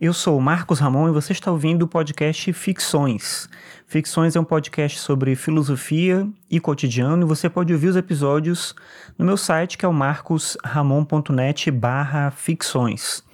Eu sou o Marcos Ramon e você está ouvindo o podcast Ficções. Ficções é um podcast sobre filosofia e cotidiano e você pode ouvir os episódios no meu site que é o marcosramon.net barra ficções.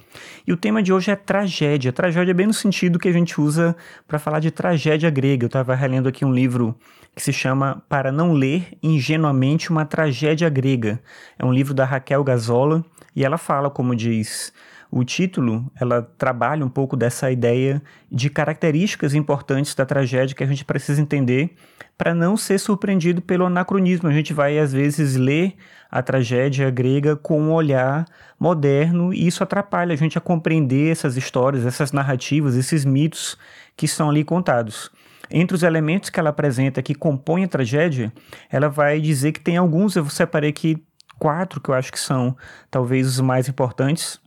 E o tema de hoje é tragédia. Tragédia bem no sentido que a gente usa para falar de tragédia grega. Eu estava relendo aqui um livro que se chama Para Não Ler Ingenuamente uma Tragédia Grega. É um livro da Raquel Gazola e ela fala, como diz o título, ela trabalha um pouco dessa ideia de características importantes da tragédia que a gente precisa entender para não ser surpreendido pelo anacronismo. A gente vai às vezes ler a tragédia grega com um olhar moderno e isso atrapalha a gente a compreender essas histórias, essas narrativas, esses mitos que são ali contados. Entre os elementos que ela apresenta que compõem a tragédia, ela vai dizer que tem alguns, eu separei aqui quatro que eu acho que são talvez os mais importantes.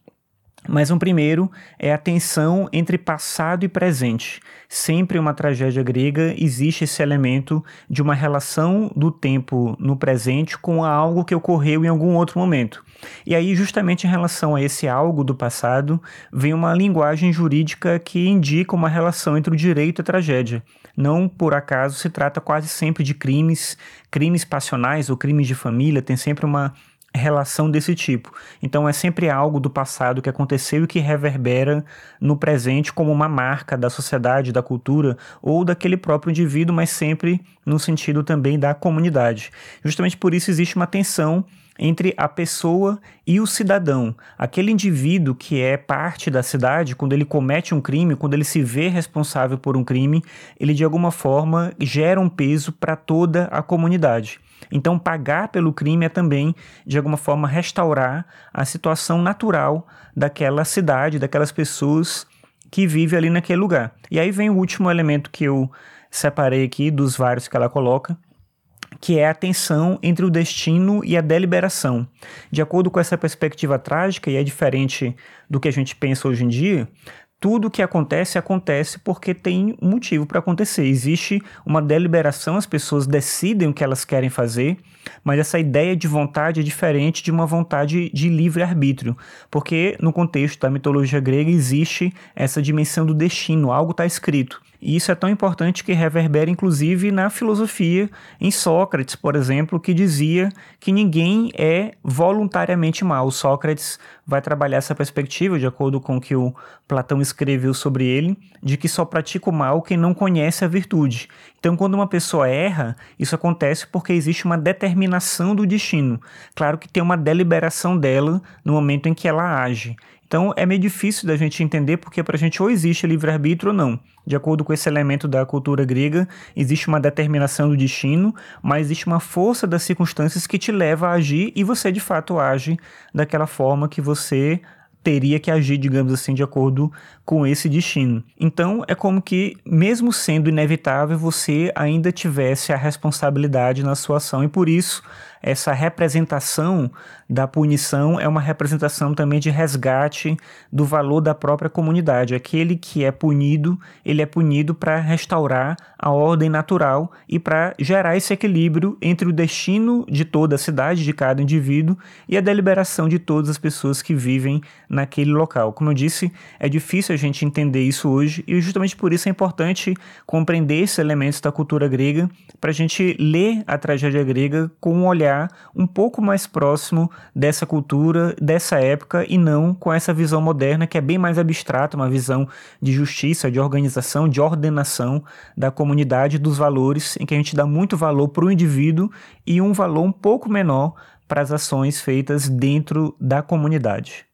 Mas um primeiro é a tensão entre passado e presente. Sempre uma tragédia grega existe esse elemento de uma relação do tempo no presente com algo que ocorreu em algum outro momento. E aí, justamente em relação a esse algo do passado, vem uma linguagem jurídica que indica uma relação entre o direito e a tragédia. Não por acaso se trata quase sempre de crimes, crimes passionais ou crimes de família, tem sempre uma relação desse tipo. Então é sempre algo do passado que aconteceu e que reverbera no presente como uma marca da sociedade, da cultura ou daquele próprio indivíduo, mas sempre no sentido também da comunidade. Justamente por isso existe uma tensão entre a pessoa e o cidadão. Aquele indivíduo que é parte da cidade, quando ele comete um crime, quando ele se vê responsável por um crime, ele de alguma forma gera um peso para toda a comunidade. Então, pagar pelo crime é também, de alguma forma, restaurar a situação natural daquela cidade, daquelas pessoas que vivem ali naquele lugar. E aí vem o último elemento que eu separei aqui dos vários que ela coloca, que é a tensão entre o destino e a deliberação. De acordo com essa perspectiva trágica, e é diferente do que a gente pensa hoje em dia, tudo que acontece acontece porque tem motivo para acontecer. Existe uma deliberação, as pessoas decidem o que elas querem fazer, mas essa ideia de vontade é diferente de uma vontade de livre arbítrio, porque no contexto da mitologia grega existe essa dimensão do destino, algo está escrito. E isso é tão importante que reverbera inclusive na filosofia, em Sócrates, por exemplo, que dizia que ninguém é voluntariamente mal. Sócrates vai trabalhar essa perspectiva, de acordo com o que o Platão escreveu sobre ele, de que só pratica o mal quem não conhece a virtude. Então, quando uma pessoa erra, isso acontece porque existe uma determinação do destino. Claro que tem uma deliberação dela no momento em que ela age. Então é meio difícil da gente entender porque para a gente ou existe livre-arbítrio ou não. De acordo com esse elemento da cultura grega, existe uma determinação do destino, mas existe uma força das circunstâncias que te leva a agir e você de fato age daquela forma que você teria que agir, digamos assim, de acordo com esse destino. Então, é como que, mesmo sendo inevitável, você ainda tivesse a responsabilidade na sua ação e por isso essa representação da punição é uma representação também de resgate do valor da própria comunidade. Aquele que é punido, ele é punido para restaurar a ordem natural e para gerar esse equilíbrio entre o destino de toda a cidade, de cada indivíduo, e a deliberação de todas as pessoas que vivem naquele local. Como eu disse, é difícil a gente entender isso hoje e justamente por isso é importante compreender esses elementos da cultura grega para a gente ler a tragédia grega com um olhar olhar um pouco mais próximo dessa cultura, dessa época, e não com essa visão moderna que é bem mais abstrata, uma visão de justiça, de organização, de ordenação da comunidade, dos valores, em que a gente dá muito valor para o indivíduo e um valor um pouco menor para as ações feitas dentro da comunidade.